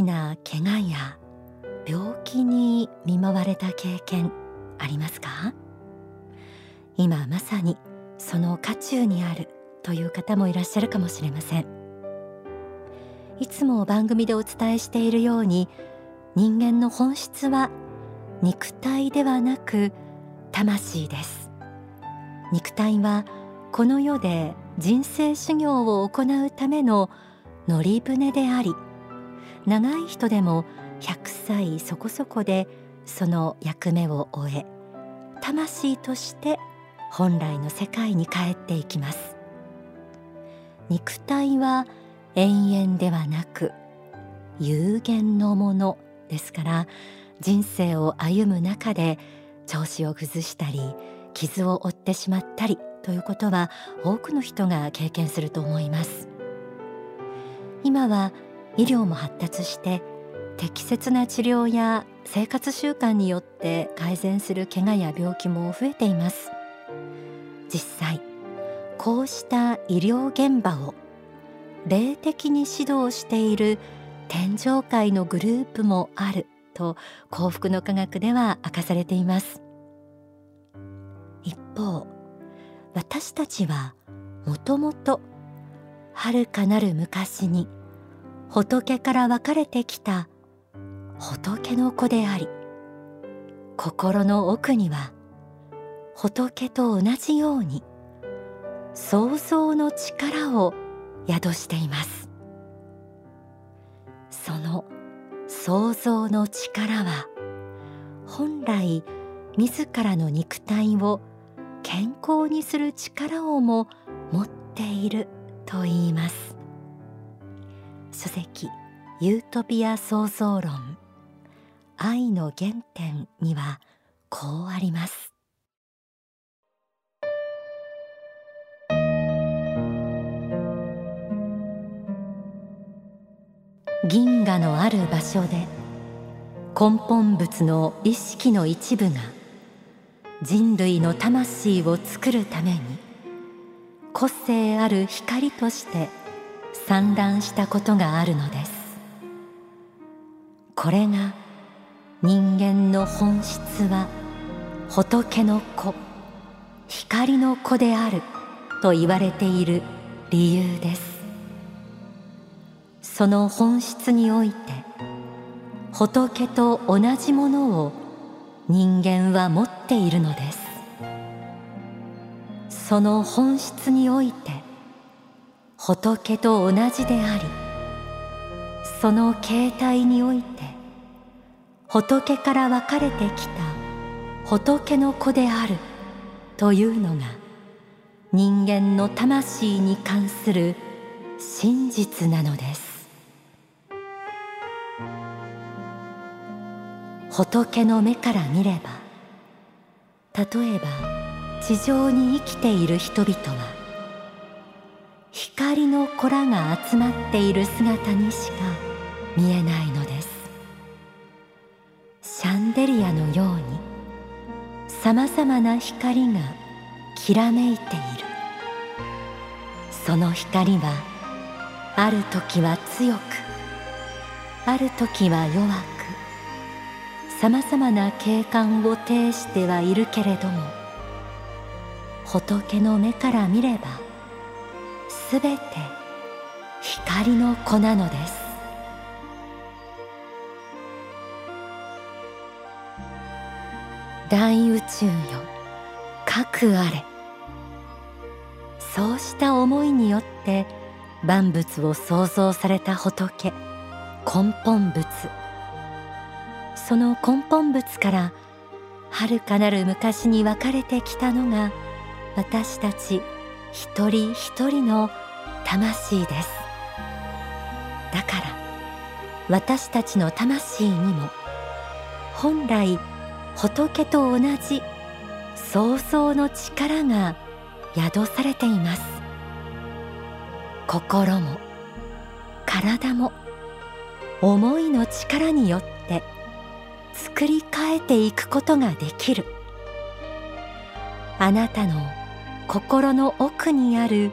きな怪我や病気に見舞われた経験ありますか？今まさにその渦中にあるという方もいらっしゃるかもしれません。いつも番組でお伝えしているように人間の本質は肉体ではなく魂です。肉体はこの世で人生修行を行うための乗り船であり長い人でも100歳そこそこでその役目を終え魂として本来の世界に帰っていきます。肉体は永遠ではなく有限のものですから人生を歩む中で調子を崩したり傷を負ってしまったりということは多くの人が経験すると思います。今は医療も発達して適切な治療や生活習慣によって改善する怪我や病気も増えています。実際こうした医療現場を霊的に指導している天上界のグループもあると幸福の科学では明かされています。一方私たちはもともと遥かなる昔に仏から分かれてきた仏の子であり心の奥には仏と同じように想像の力を宿しています。その想像の力は本来自らの肉体を健康にする力をも持っていると言います。書籍ユートピア創造論。愛の原点にはこうあります。銀河のある場所で根本物の意識の一部が人類の魂を作るために個性ある光として散乱したことがあるのです。これが人間の本質は仏の子光の子であると言われている理由です。その本質において仏と同じものを人間は持っているのです。その本質において仏と同じでありその形態において仏から分かれてきた仏の子であるというのが人間の魂に関する真実なのです。仏の目から見れば例えば地上に生きている人々は光の子らが集まっている姿にしか見えないのです。シャンデリアのようにさまざまな光がきらめいている。その光はある時は強くある時は弱くさまざまな景観を呈してはいるけれども仏の目から見ればすべて光の子なのです。大宇宙よ核あれ。そうした思いによって万物を創造された仏根本物その根本物から遥かなる昔に分かれてきたのが私たち一人一人の魂です。だから私たちの魂にも本来仏と同じ創造の力が宿されています。心も体も思いの力によって作り変えていくことができる。あなたの心の奥にある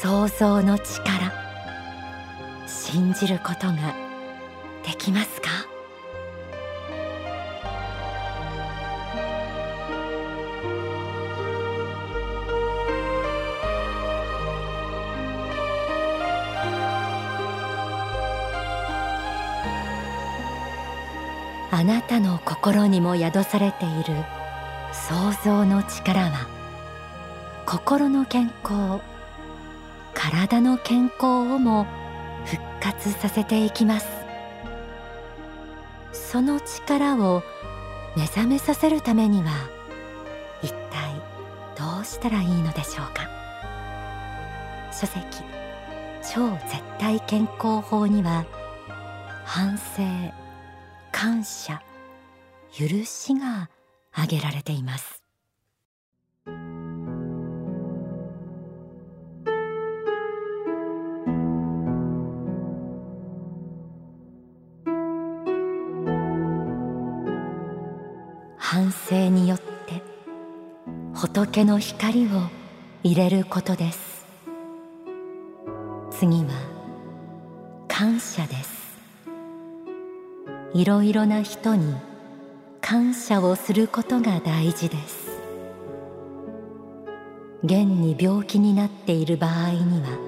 想像の力。信じることができますか？あなたの心にも宿されている想像の力は心の健康体の健康をも復活させていきます。その力を目覚めさせるためには一体どうしたらいいのでしょうか。書籍超絶対健康法には反省感謝許しが挙げられています。反省によって仏の光を入れることです。次は感謝です。いろいろな人に感謝をすることが大事です。現に病気になっている場合には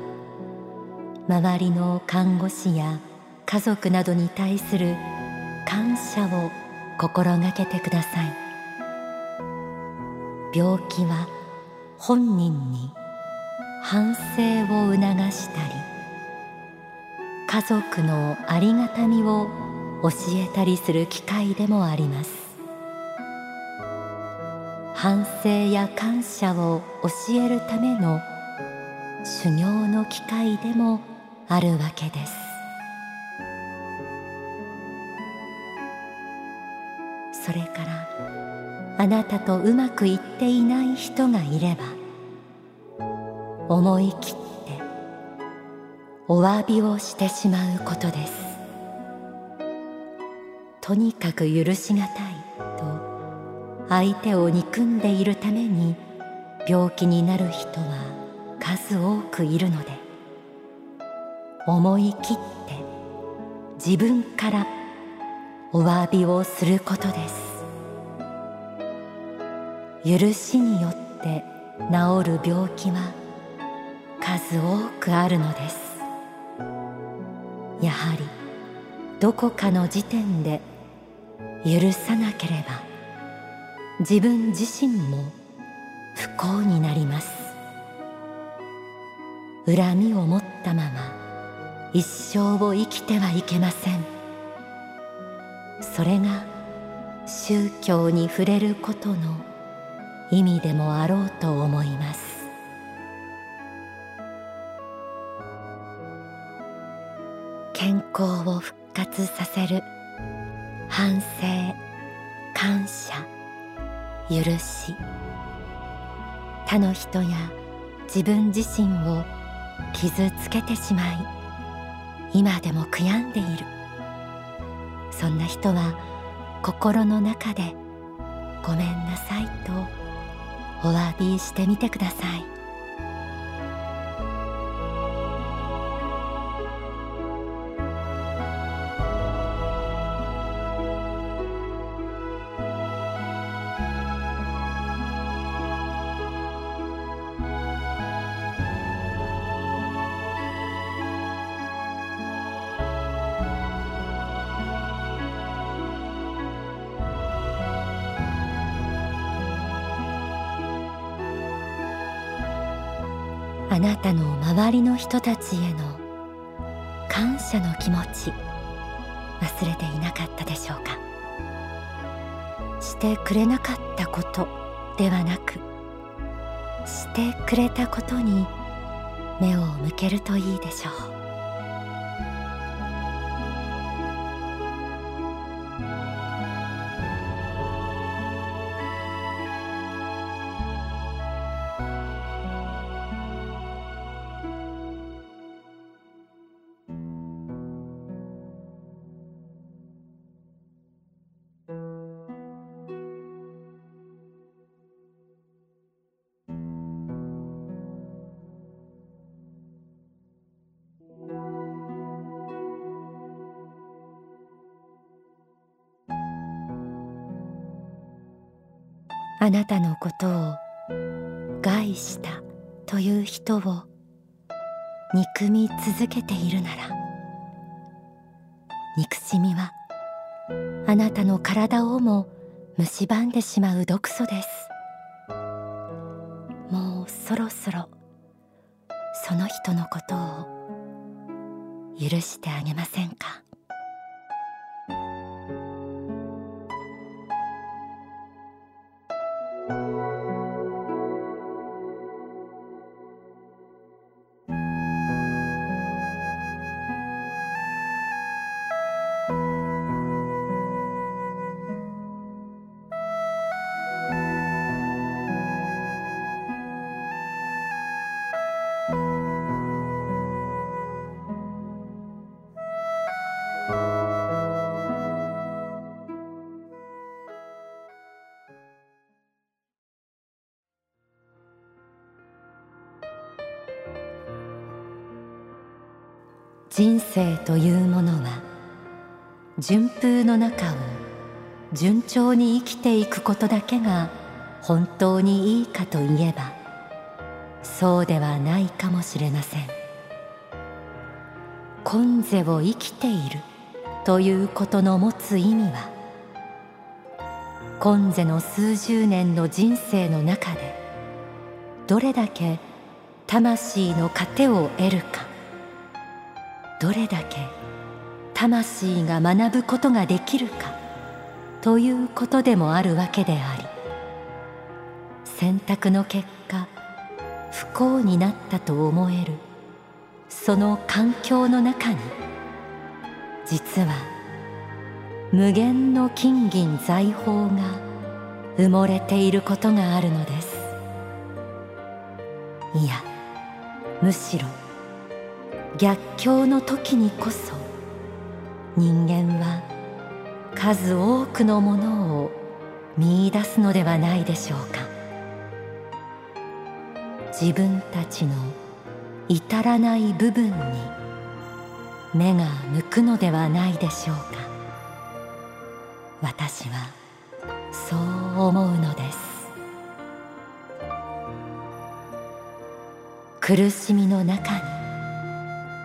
周りの看護師や家族などに対する感謝を心がけてください。病気は本人に反省を促したり家族のありがたみを教えたりする機会でもあります。反省や感謝を教えるための修行の機会でもあるわけです。それからあなたとうまくいっていない人がいれば思い切ってお詫びをしてしまうことです。とにかく許しがたいと相手を憎んでいるために病気になる人は数多くいるので思い切って自分からお詫びをすることです。許しによって治る病気は数多くあるのです。やはりどこかの時点で許さなければ自分自身も不幸になります。恨みを持ったまま一生を生きてはいけません。それが宗教に触れることの意味でもあろうと思います。健康を復活させる反省感謝許し。他の人や自分自身を傷つけてしまい今でも悔やんでいる。そんな人は心の中でごめんなさいとお詫びしてみてください。周りの人たちへの感謝の気持ち忘れていなかったでしょうか？してくれなかったことではなくしてくれたことに目を向けるといいでしょう。あなたのことを害したという人を憎み続けているなら憎しみはあなたの体をも蝕んでしまう毒素です。もうそろそろその人のことを許してあげませんか？人生というものは順風の中を順調に生きていくことだけが本当にいいかといえばそうではないかもしれません。今世を生きているということの持つ意味は今世の数十年の人生の中でどれだけ魂の糧を得るか。どれだけ魂が学ぶことができるかということでもあるわけであり選択の結果不幸になったと思えるその環境の中に実は無限の金銀財宝が埋もれていることがあるのです。いやむしろ逆境の時にこそ人間は数多くのものを見いだすのではないでしょうか。自分たちの至らない部分に目が向くのではないでしょうか。私はそう思うのです。苦しみの中に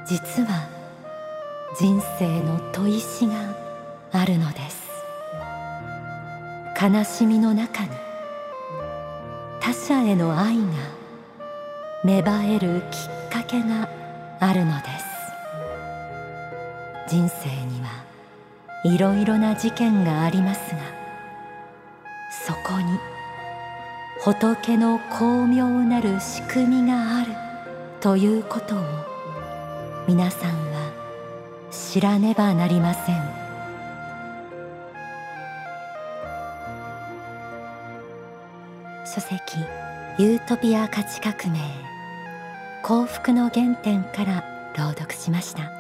実は人生の砥石があるのです。悲しみの中に他者への愛が芽生えるきっかけがあるのです。人生にはいろいろな事件がありますがそこに仏の巧妙なる仕組みがあるということを皆さんは知らねばなりません。書籍ユートピア価値革命。幸福の原点から朗読しました。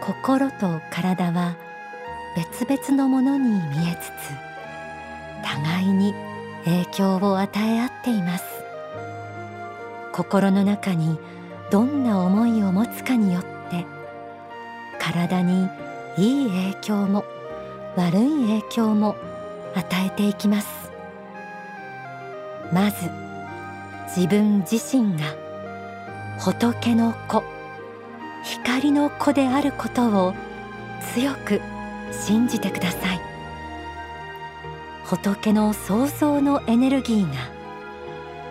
心と体は別々のものに見えつつ互いに影響を与え合っています。心の中にどんな思いを持つかによって体にいい影響も悪い影響も与えていきます。まず自分自身が仏の子光の子であることを強く信じてください。仏の創造のエネルギーが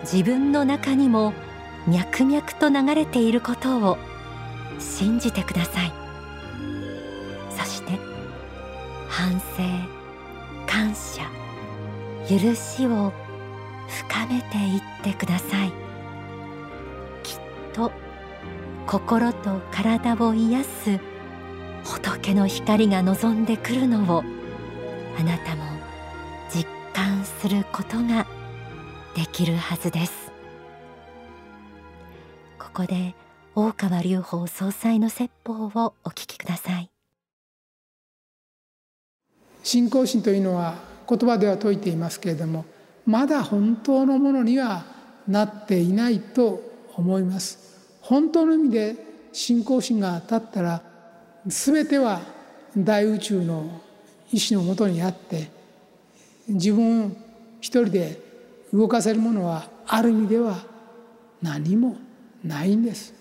自分の中にも脈々と流れていることを信じてください。そして反省感謝許しを深めていってください。きっと心と体を癒す仏の光が望んでくるのをあなたも実感することができるはずです。ここで大川隆法総裁の説法をお聞きください。信仰心というのは言葉では説いていますけれどもまだ本当のものにはなっていないと思います。本当の意味で信仰心が立ったら全ては大宇宙の意志のもとにあって自分一人で動かせるものはある意味では何もないんです。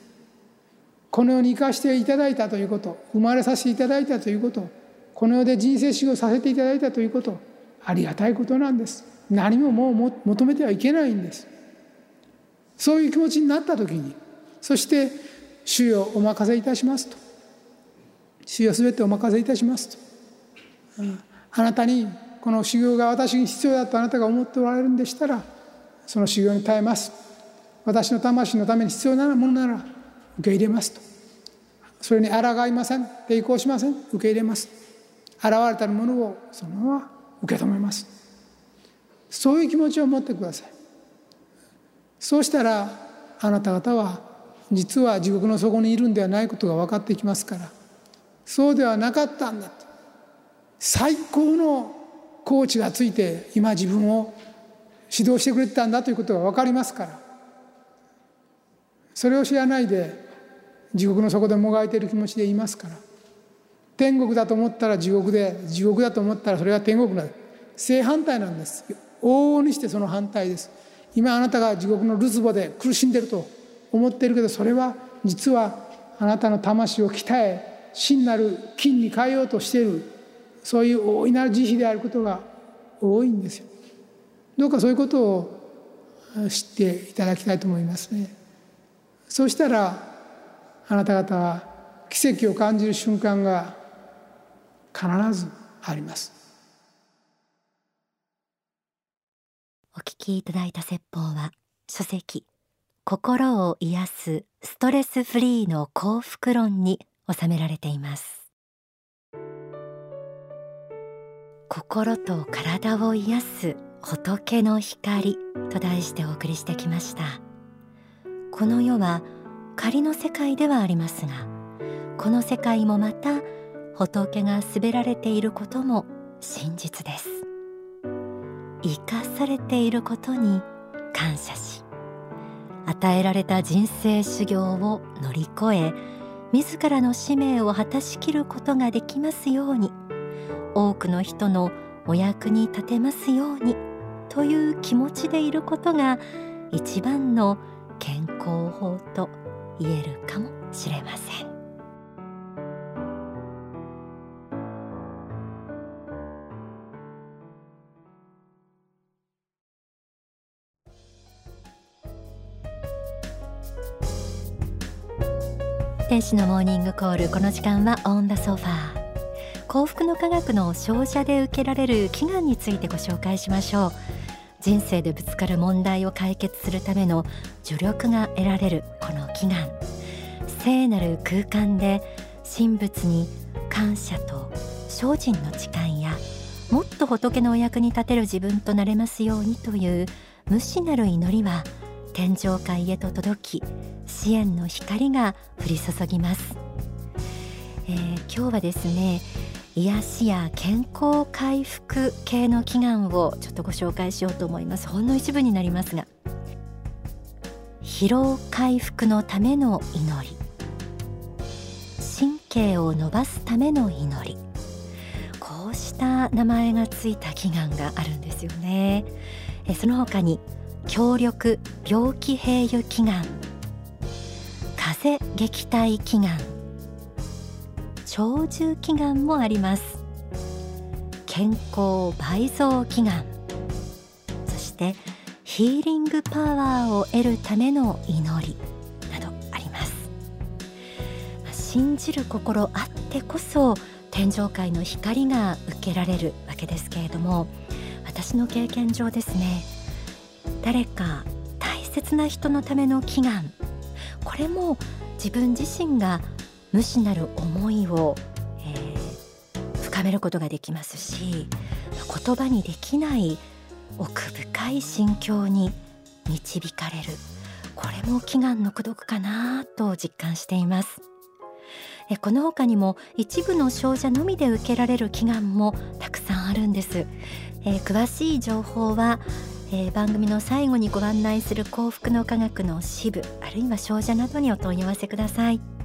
この世に生かしていただいたということ生まれさせていただいたということこの世で人生修行させていただいたということありがたいことなんです。何ももう求めてはいけないんです。そういう気持ちになった時にそして「主よお任せいたします」と「主よ全てお任せいたします」と、あなたにこの修行が私に必要だとあなたが思っておられるんでしたらその修行に耐えます。私の魂のために必要なものなら受け入れますと。それに抗いません。抵抗しません。受け入れます現れたものをそのまま受け止めます。そういう気持ちを持ってください。そうしたらあなた方は実は地獄の底にいるんではないことが分かってきますからそうではなかったんだと。最高のコーチがついて今自分を指導してくれてたんだということが分かりますからそれを知らないで地獄の底でもがいている気持ちでいますから。天国だと思ったら地獄で地獄だと思ったらそれは天国だ。正反対なんです。往々にしてその反対です。今あなたが地獄のるつぼで苦しんでると思っているけどそれは実はあなたの魂を鍛え真なる金に変えようとしている。そういう大いなる慈悲であることが多いんですよ。どうかそういうことを知っていただきたいと思いますね。そうしたらあなた方は奇跡を感じる瞬間が必ずあります。お聞きいただいた説法は書籍心を癒すストレスフリーの幸福論に収められています。心と体を癒す仏の光と題してお送りしてきました。この世は仮の世界ではありますがこの世界もまた仏が滑られていることも真実です。生かされていることに感謝し与えられた人生修行を乗り越え自らの使命を果たしきることができますように多くの人のお役に立てますようにという気持ちでいることが一番の健康法と言えるかもしれません。天使のモーニングコールこの時間はオンダソファー幸福の科学の照射で受けられる祈願についてご紹介しましょう人生でぶつかる問題を解決するための助力が得られるこの祈願。聖なる空間で神仏に感謝と精進の誓いやもっと仏のお役に立てる自分となれますようにという無視なる祈りは天上界へと届き支援の光が降り注ぎます、えー、今日はですね癒しや健康回復系の祈願をちょっとご紹介しようと思います。ほんの一部になりますが。疲労回復のための祈り。神経を伸ばすための祈り。こうした名前がついた祈願があるんですよね。えその他に強力病気併誘祈願。風邪撃退祈願。長寿祈願もあります。健康倍増祈願。そしてヒーリングパワーを得るための祈りなどあります。信じる心あってこそ天上界の光が受けられるわけですけれども私の経験上ですね誰か大切な人のための祈願これも自分自身が無視なる思いを、えー、深めることができますし言葉にできない奥深い心境に導かれる。これも祈願の功徳かなと実感しています。この他にも一部の少女のみで受けられる祈願もたくさんあるんです、えー、詳しい情報はえー、番組の最後にご案内する幸福の科学の支部あるいは少女などにお問い合わせください。